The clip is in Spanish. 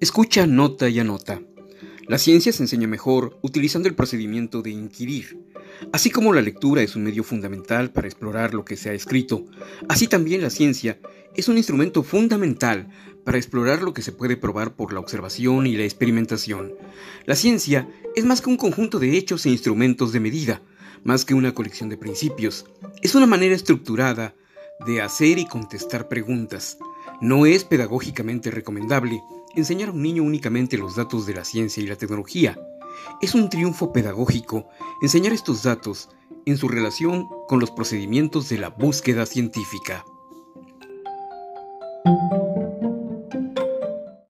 Escucha, nota y anota. La ciencia se enseña mejor utilizando el procedimiento de inquirir. Así como la lectura es un medio fundamental para explorar lo que se ha escrito, así también la ciencia es un instrumento fundamental para explorar lo que se puede probar por la observación y la experimentación. La ciencia es más que un conjunto de hechos e instrumentos de medida, más que una colección de principios. Es una manera estructurada de hacer y contestar preguntas. No es pedagógicamente recomendable enseñar a un niño únicamente los datos de la ciencia y la tecnología. Es un triunfo pedagógico enseñar estos datos en su relación con los procedimientos de la búsqueda científica.